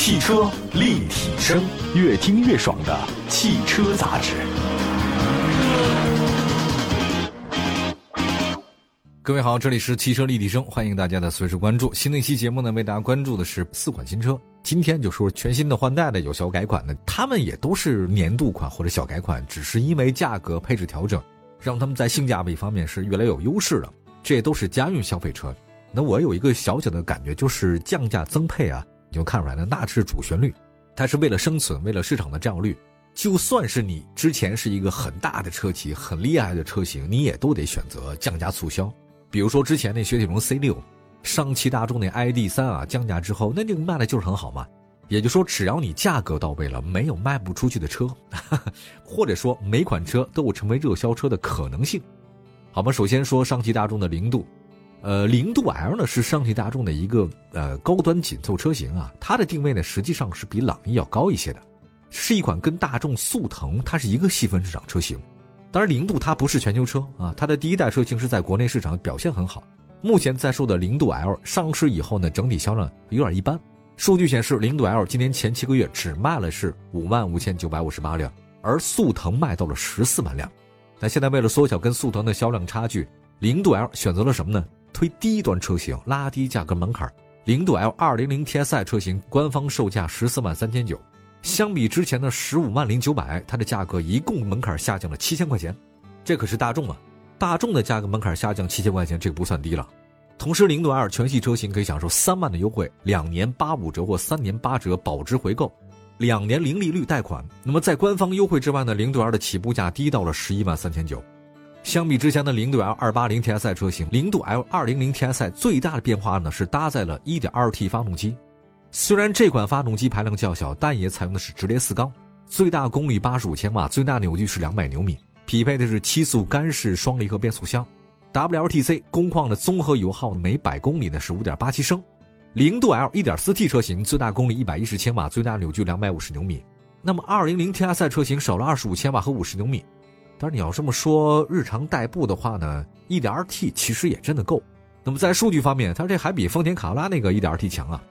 汽车立体声，越听越爽的汽车杂志。各位好，这里是汽车立体声，欢迎大家的随时关注。新的一期节目呢，为大家关注的是四款新车。今天就说全新的换代的有小改款的，他们也都是年度款或者小改款，只是因为价格配置调整，让他们在性价比方面是越来越有优势了。这也都是家用消费车。那我有一个小小的感觉，就是降价增配啊。你就看出来了，那是主旋律，它是为了生存，为了市场的占有率。就算是你之前是一个很大的车企、很厉害的车型，你也都得选择降价促销。比如说之前那雪铁龙 C 六，上汽大众那 ID 三啊，降价之后，那就卖的就是很好嘛。也就说，只要你价格到位了，没有卖不出去的车，或者说每款车都有成为热销车的可能性。好吧，首先说上汽大众的零度。呃，零度 L 呢是上汽大众的一个呃高端紧凑车型啊，它的定位呢实际上是比朗逸要高一些的，是一款跟大众速腾它是一个细分市场车型。当然，零度它不是全球车啊，它的第一代车型是在国内市场表现很好。目前在售的零度 L 上市以后呢，整体销量有点一般。数据显示，零度 L 今年前七个月只卖了是五万五千九百五十八辆，而速腾卖到了十四万辆。那现在为了缩小跟速腾的销量差距，零度 L 选择了什么呢？推低端车型，拉低价格门槛。零度 L 二零零 TSI 车型官方售价十四万三千九，相比之前的十五万零九百，它的价格一共门槛下降了七千块钱。这可是大众啊！大众的价格门槛下降七千块钱，这个不算低了。同时，零度 L 全系车型可以享受三万的优惠，两年八五折或三年八折保值回购，两年零利率贷款。那么在官方优惠之外呢，零度 L 的起步价低到了十一万三千九。相比之前的零度 L 二八零 TSI 车型，零度 L 二零零 TSI 最大的变化呢是搭载了 1.2T 发动机。虽然这款发动机排量较小，但也采用的是直列四缸，最大功率八十五千瓦，最大扭矩是两百牛米，匹配的是七速干式双离合变速箱。WLTC 工况的综合油耗每百公里呢是五点八七升。零度 L 1.4T 车型最大功率一百一十千瓦，最大扭矩两百五十牛米。那么二零零 TSI 车型少了二十五千瓦和五十牛米。但是你要这么说，日常代步的话呢，1.2T 其实也真的够。那么在数据方面，它这还比丰田卡罗拉那个 1.2T 强啊。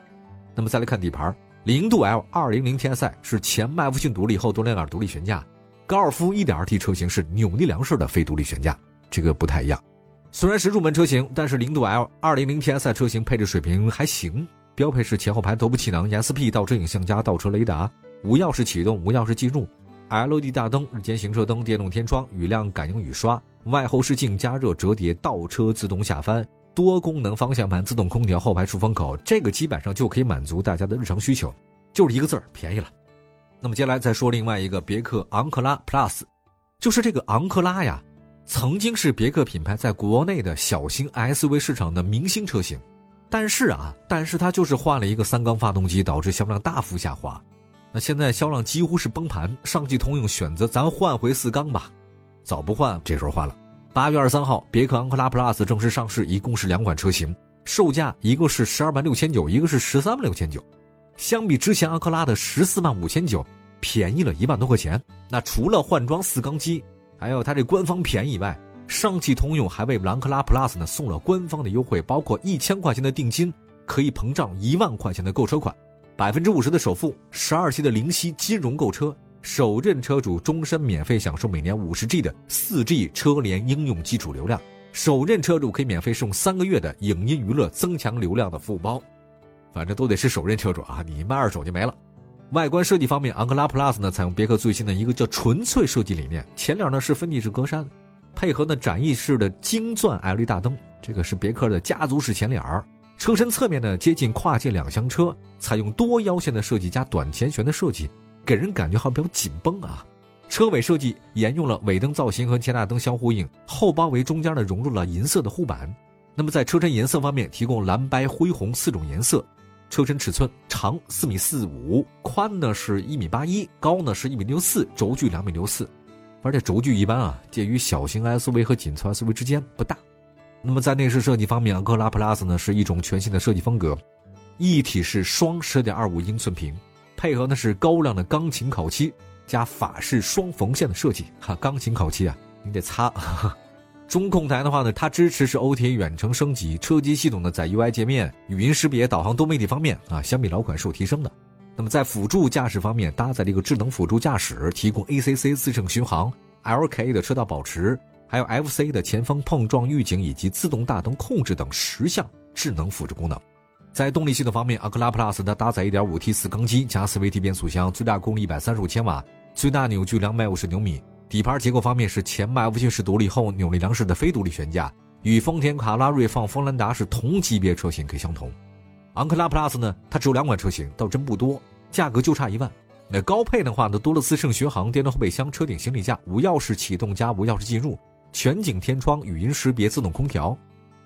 那么再来看底盘，零度 L 200 TSI 是前麦弗逊独立后多连杆独立悬架，高尔夫 1.2T 车型是扭力梁式的非独立悬架，这个不太一样。虽然是入门车型，但是零度 L 200 TSI 车型配置水平还行，标配是前后排头部气囊、ESP 倒车影像加倒车雷达，无钥匙启动、无钥匙进入。LED 大灯、日间行车灯、电动天窗、雨量感应雨刷、外后视镜加热折叠、倒车自动下翻、多功能方向盘、自动空调、后排出风口，这个基本上就可以满足大家的日常需求，就是一个字儿便宜了。那么接下来再说另外一个别克昂克拉 Plus，就是这个昂克拉呀，曾经是别克品牌在国内的小型 SUV 市场的明星车型，但是啊，但是它就是换了一个三缸发动机，导致销量大幅下滑。那现在销量几乎是崩盘，上汽通用选择咱换回四缸吧，早不换，这时候换了。八月二十三号，别克昂克拉 Plus 正式上市，一共是两款车型，售价一个是十二万六千九，一个是十三万六千九。相比之前昂克拉的十四万五千九，便宜了一万多块钱。那除了换装四缸机，还有它这官方便宜以外，上汽通用还为昂克拉 Plus 呢送了官方的优惠，包括一千块钱的定金，可以膨胀一万块钱的购车款。百分之五十的首付，十二期的零息金融购车，首任车主终身免费享受每年五十 G 的四 G 车联应用基础流量，首任车主可以免费送三个月的影音娱乐增强流量的服务包，反正都得是首任车主啊，你卖二手就没了。外观设计方面，昂克拉 Plus 呢采用别克最新的一个叫纯粹设计理念，前脸呢是分体式格栅，配合呢展翼式的晶钻 LED 大灯，这个是别克的家族式前脸儿。车身侧面呢接近跨界两厢车，采用多腰线的设计加短前悬的设计，给人感觉好像比较紧绷啊。车尾设计沿用了尾灯造型和前大灯相呼应，后包围中间呢融入了银色的护板。那么在车身颜色方面，提供蓝白灰红四种颜色。车身尺寸长四米四五，宽呢是一米八一，高呢是一米六四，轴距两米六四。而且轴距一般啊，介于小型 SUV 和紧凑 SUV 之间，不大。那么在内饰设计方面，昂克拉 Plus 呢是一种全新的设计风格，一体式双十点二五英寸屏，配合的是高亮的钢琴烤漆加法式双缝线的设计。哈，钢琴烤漆啊，你得擦。中控台的话呢，它支持是 OTA 远程升级，车机系统呢在 UI 界面、语音识别、导航多媒体方面啊，相比老款是有提升的。那么在辅助驾驶方面，搭载了一个智能辅助驾驶，提供 ACC 自适应巡航、LKA 的车道保持，还有 FC 的前方碰撞预警以及自动大灯控制等十项智能辅助功能。在动力系统方面，昂克拉 Plus 它搭载 1.5T 四缸机加 CVT 变速箱，最大功率135千瓦，最大扭矩250牛米。底盘结构方面是前麦弗逊式独立后扭力梁式的非独立悬架，与丰田卡拉锐放、锋兰达是同级别车型可以相同。昂克拉 Plus 呢，它只有两款车型，倒真不多，价格就差一万。那高配的话呢，多了自适应巡航、电动后备箱、车顶行李架、无钥匙启动加无钥匙进入、全景天窗、语音识别、自动空调。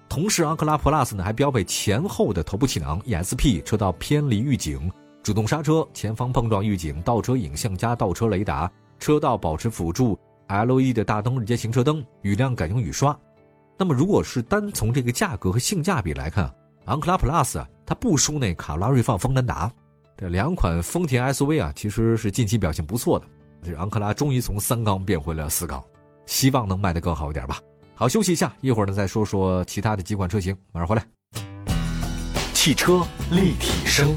同时，昂克拉 Plus 呢还标配前后的头部气囊、ESP、车道偏离预警、主动刹车、前方碰撞预警、倒车影像加倒车雷达、车道保持辅助、LED 的大灯日间行车灯、雨量感应雨刷。那么，如果是单从这个价格和性价比来看，昂克拉 Plus 啊，它不输那卡罗拉锐放、锋兰达，这两款丰田 SUV 啊，其实是近期表现不错的。这昂克拉终于从三缸变回了四缸，希望能卖得更好一点吧。好，休息一下，一会儿呢再说说其他的几款车型，马上回来。汽车立体声，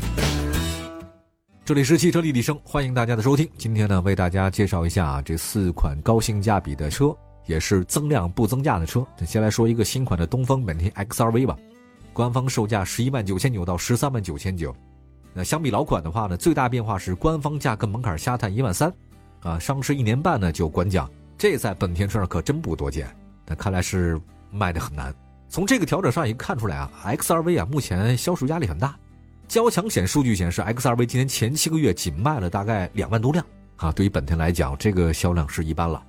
这里是汽车立体声，欢迎大家的收听。今天呢，为大家介绍一下这四款高性价比的车，也是增量不增价的车。先来说一个新款的东风本田 XRV 吧。官方售价十一万九千九到十三万九千九，那相比老款的话呢，最大变化是官方价格门槛下探一万三，啊，上市一年半呢就官降，这在本田车上可真不多见。但看来是卖的很难。从这个调整上也看出来啊，XRV 啊目前销售压力很大。交强险数据显示，XRV 今年前七个月仅卖了大概两万多辆啊，对于本田来讲，这个销量是一般了。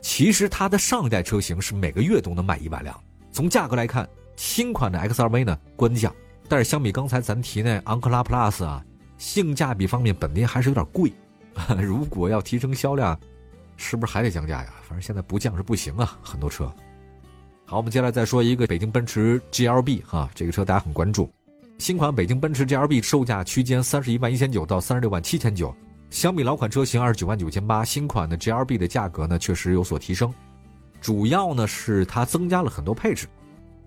其实它的上一代车型是每个月都能卖一万辆。从价格来看。新款的 XRV 呢官降，但是相比刚才咱提那昂克拉 Plus 啊，性价比方面本田还是有点贵。如果要提升销量，是不是还得降价呀？反正现在不降是不行啊，很多车。好，我们接下来再说一个北京奔驰 GLB 哈，这个车大家很关注。新款北京奔驰 GLB 售价区间三十一万一千九到三十六万七千九，相比老款车型二十九万九千八，新款的 GLB 的价格呢确实有所提升，主要呢是它增加了很多配置。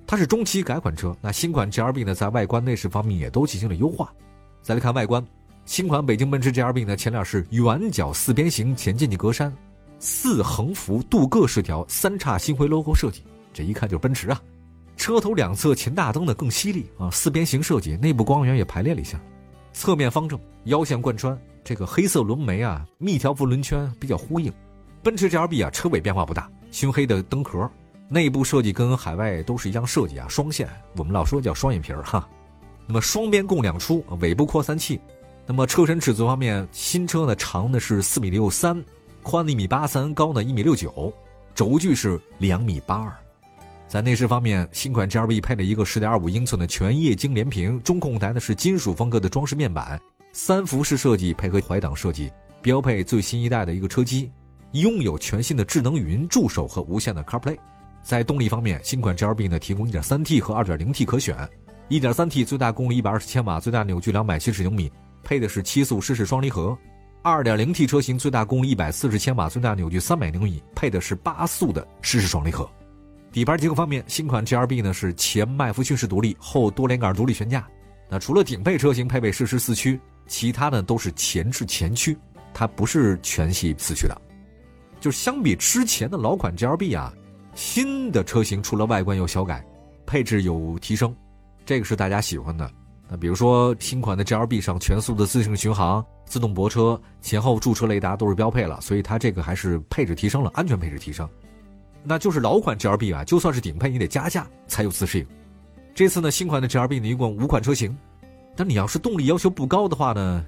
它是中期改款车，那新款 GLB 呢，在外观内饰方面也都进行了优化。再来看外观，新款北京奔驰 GLB 呢，前脸是圆角四边形前进气格栅，四横幅镀铬饰条，三叉星辉 logo 设计，这一看就是奔驰啊。车头两侧前大灯呢更犀利啊，四边形设计，内部光源也排列了一下。侧面方正，腰线贯穿，这个黑色轮眉啊，密条幅轮圈比较呼应。奔驰 GLB 啊，车尾变化不大，熏黑的灯壳。内部设计跟海外都是一样设计啊，双线，我们老说叫双眼皮儿哈。那么双边共两出，尾部扩散器。那么车身尺寸方面，新车呢长的是四米六三，宽一米八三，高呢一米六九，轴距是两米八二。在内饰方面，新款 GLB 配了一个十点二五英寸的全液晶连屏，中控台呢是金属风格的装饰面板，三幅式设计配合怀档设计，标配最新一代的一个车机，拥有全新的智能语音助手和无线的 CarPlay。在动力方面，新款 GLB 呢提供 1.3T 和 2.0T 可选，1.3T 最大功率120千瓦，最大扭矩270牛米，配的是七速湿式双离合；2.0T 车型最大功率140千瓦，最大扭矩300牛米，配的是八速的湿式双离合。底盘结构方面，新款 GLB 呢是前麦弗逊式独立，后多连杆独立悬架。那除了顶配车型配备适时四驱，其他呢都是前置前驱，它不是全系四驱的。就相比之前的老款 GLB 啊。新的车型除了外观有小改，配置有提升，这个是大家喜欢的。那比如说新款的 GLB 上全速的自适应巡航、自动泊车、前后驻车雷达都是标配了，所以它这个还是配置提升了，安全配置提升。那就是老款 GLB 啊，就算是顶配，你得加价才有自适应。这次呢，新款的 GLB 呢一共五款车型，但你要是动力要求不高的话呢，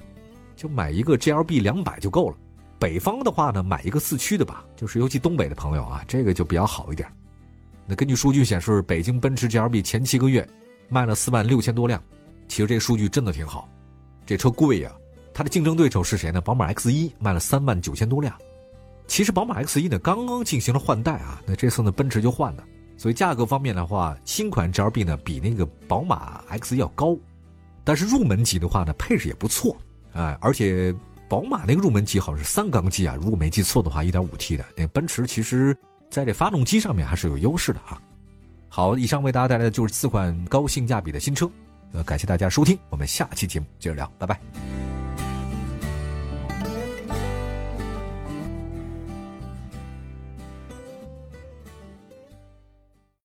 就买一个 GLB 两百就够了。北方的话呢，买一个四驱的吧，就是尤其东北的朋友啊，这个就比较好一点。那根据数据显示，北京奔驰 GLB 前七个月卖了四万六千多辆，其实这数据真的挺好。这车贵呀，它的竞争对手是谁呢？宝马 X 一卖了三万九千多辆。其实宝马 X 一呢刚刚进行了换代啊，那这次呢奔驰就换了，所以价格方面的话，新款 GLB 呢比那个宝马 X 要高，但是入门级的话呢配置也不错，哎，而且。宝马那个入门级好像是三缸机啊，如果没记错的话，一点五 T 的。那奔驰其实在这发动机上面还是有优势的啊。好，以上为大家带来的就是四款高性价比的新车，呃，感谢大家收听，我们下期节目接着聊，拜拜。